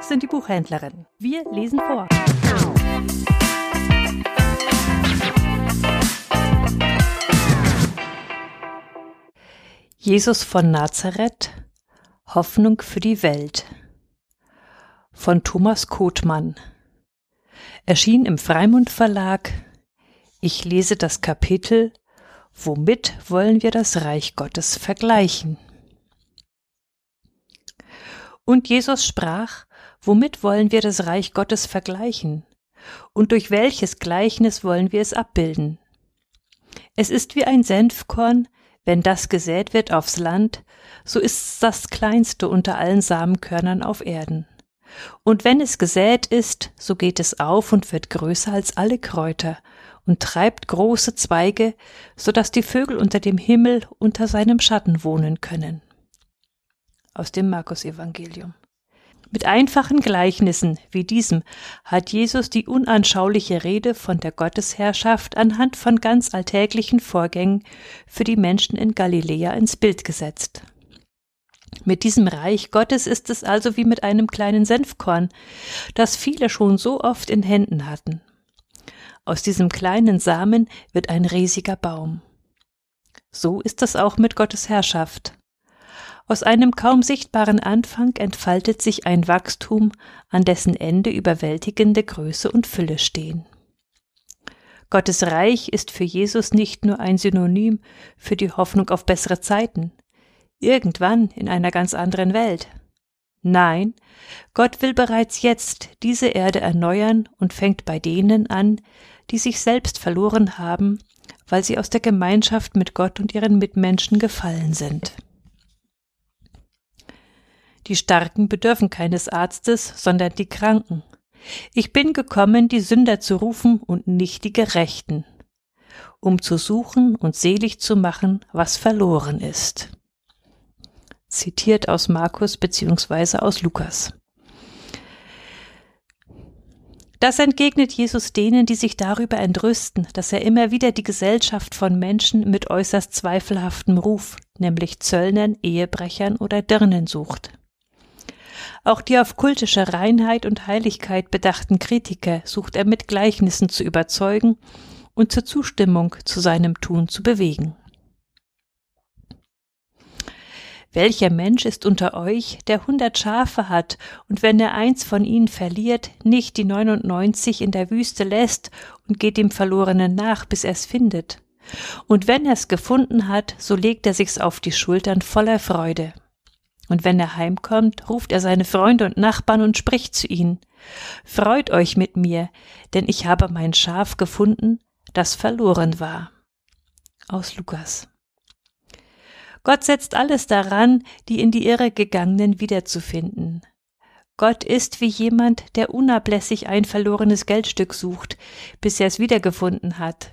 sind die Buchhändlerinnen. Wir lesen vor. Jesus von Nazareth Hoffnung für die Welt von Thomas Kothmann erschien im Freimund Verlag Ich lese das Kapitel Womit wollen wir das Reich Gottes vergleichen? Und Jesus sprach, womit wollen wir das Reich Gottes vergleichen? Und durch welches Gleichnis wollen wir es abbilden? Es ist wie ein Senfkorn, wenn das gesät wird aufs Land, so ist's das kleinste unter allen Samenkörnern auf Erden. Und wenn es gesät ist, so geht es auf und wird größer als alle Kräuter und treibt große Zweige, so dass die Vögel unter dem Himmel unter seinem Schatten wohnen können aus dem Markus-Evangelium. Mit einfachen Gleichnissen wie diesem hat Jesus die unanschauliche Rede von der Gottesherrschaft anhand von ganz alltäglichen Vorgängen für die Menschen in Galiläa ins Bild gesetzt. Mit diesem Reich Gottes ist es also wie mit einem kleinen Senfkorn, das viele schon so oft in Händen hatten. Aus diesem kleinen Samen wird ein riesiger Baum. So ist es auch mit Gottes Herrschaft. Aus einem kaum sichtbaren Anfang entfaltet sich ein Wachstum, an dessen Ende überwältigende Größe und Fülle stehen. Gottes Reich ist für Jesus nicht nur ein Synonym für die Hoffnung auf bessere Zeiten, irgendwann in einer ganz anderen Welt. Nein, Gott will bereits jetzt diese Erde erneuern und fängt bei denen an, die sich selbst verloren haben, weil sie aus der Gemeinschaft mit Gott und ihren Mitmenschen gefallen sind. Die Starken bedürfen keines Arztes, sondern die Kranken. Ich bin gekommen, die Sünder zu rufen und nicht die Gerechten, um zu suchen und selig zu machen, was verloren ist. Zitiert aus Markus bzw. aus Lukas. Das entgegnet Jesus denen, die sich darüber entrüsten, dass er immer wieder die Gesellschaft von Menschen mit äußerst zweifelhaftem Ruf, nämlich Zöllnern, Ehebrechern oder Dirnen sucht. Auch die auf kultische Reinheit und Heiligkeit bedachten Kritiker sucht er mit Gleichnissen zu überzeugen und zur Zustimmung zu seinem Tun zu bewegen. Welcher Mensch ist unter euch, der hundert Schafe hat, und wenn er eins von ihnen verliert, nicht die neunundneunzig in der Wüste lässt und geht dem Verlorenen nach, bis er es findet? Und wenn er es gefunden hat, so legt er sich's auf die Schultern voller Freude. Und wenn er heimkommt, ruft er seine Freunde und Nachbarn und spricht zu ihnen. Freut euch mit mir, denn ich habe mein Schaf gefunden, das verloren war. Aus Lukas. Gott setzt alles daran, die in die Irre gegangenen wiederzufinden. Gott ist wie jemand, der unablässig ein verlorenes Geldstück sucht, bis er es wiedergefunden hat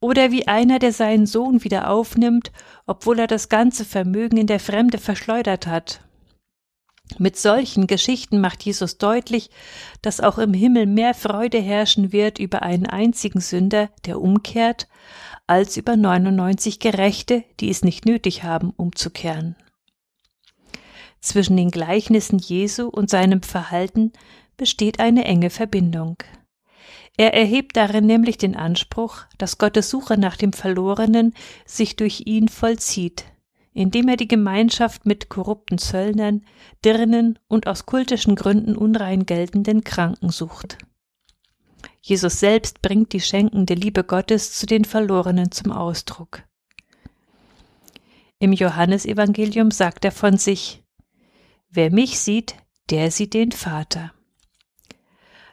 oder wie einer, der seinen Sohn wieder aufnimmt, obwohl er das ganze Vermögen in der Fremde verschleudert hat. Mit solchen Geschichten macht Jesus deutlich, dass auch im Himmel mehr Freude herrschen wird über einen einzigen Sünder, der umkehrt, als über 99 Gerechte, die es nicht nötig haben, umzukehren. Zwischen den Gleichnissen Jesu und seinem Verhalten besteht eine enge Verbindung. Er erhebt darin nämlich den Anspruch, dass Gottes Suche nach dem Verlorenen sich durch ihn vollzieht, indem er die Gemeinschaft mit korrupten Zöllnern, Dirnen und aus kultischen Gründen unrein geltenden Kranken sucht. Jesus selbst bringt die schenkende Liebe Gottes zu den Verlorenen zum Ausdruck. Im Johannesevangelium sagt er von sich, Wer mich sieht, der sieht den Vater.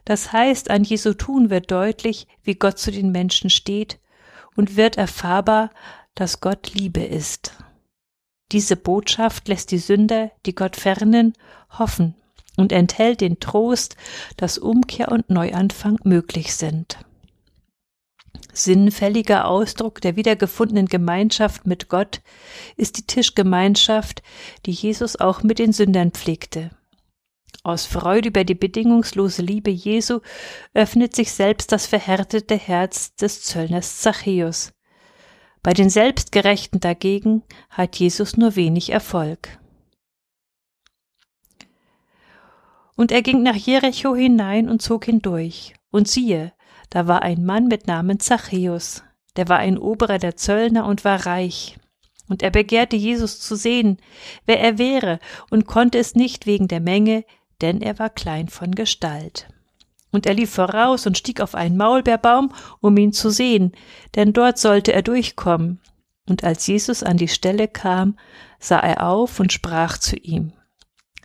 Das heißt, an Jesu Tun wird deutlich, wie Gott zu den Menschen steht und wird erfahrbar, dass Gott Liebe ist. Diese Botschaft lässt die Sünder, die Gott fernen, hoffen und enthält den Trost, dass Umkehr und Neuanfang möglich sind. Sinnfälliger Ausdruck der wiedergefundenen Gemeinschaft mit Gott ist die Tischgemeinschaft, die Jesus auch mit den Sündern pflegte. Aus Freude über die bedingungslose Liebe Jesu öffnet sich selbst das verhärtete Herz des Zöllners Zachäus. Bei den Selbstgerechten dagegen hat Jesus nur wenig Erfolg. Und er ging nach Jericho hinein und zog hindurch. Und siehe, da war ein Mann mit Namen Zachäus, der war ein Oberer der Zöllner und war reich. Und er begehrte Jesus zu sehen, wer er wäre, und konnte es nicht wegen der Menge, denn er war klein von Gestalt. Und er lief voraus und stieg auf einen Maulbeerbaum, um ihn zu sehen, denn dort sollte er durchkommen. Und als Jesus an die Stelle kam, sah er auf und sprach zu ihm,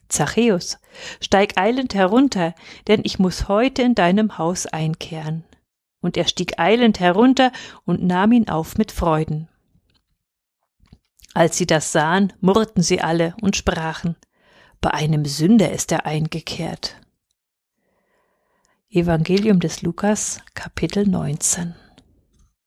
Zachäus, steig eilend herunter, denn ich muss heute in deinem Haus einkehren. Und er stieg eilend herunter und nahm ihn auf mit Freuden. Als sie das sahen, murrten sie alle und sprachen, bei einem Sünder ist er eingekehrt. Evangelium des Lukas, Kapitel 19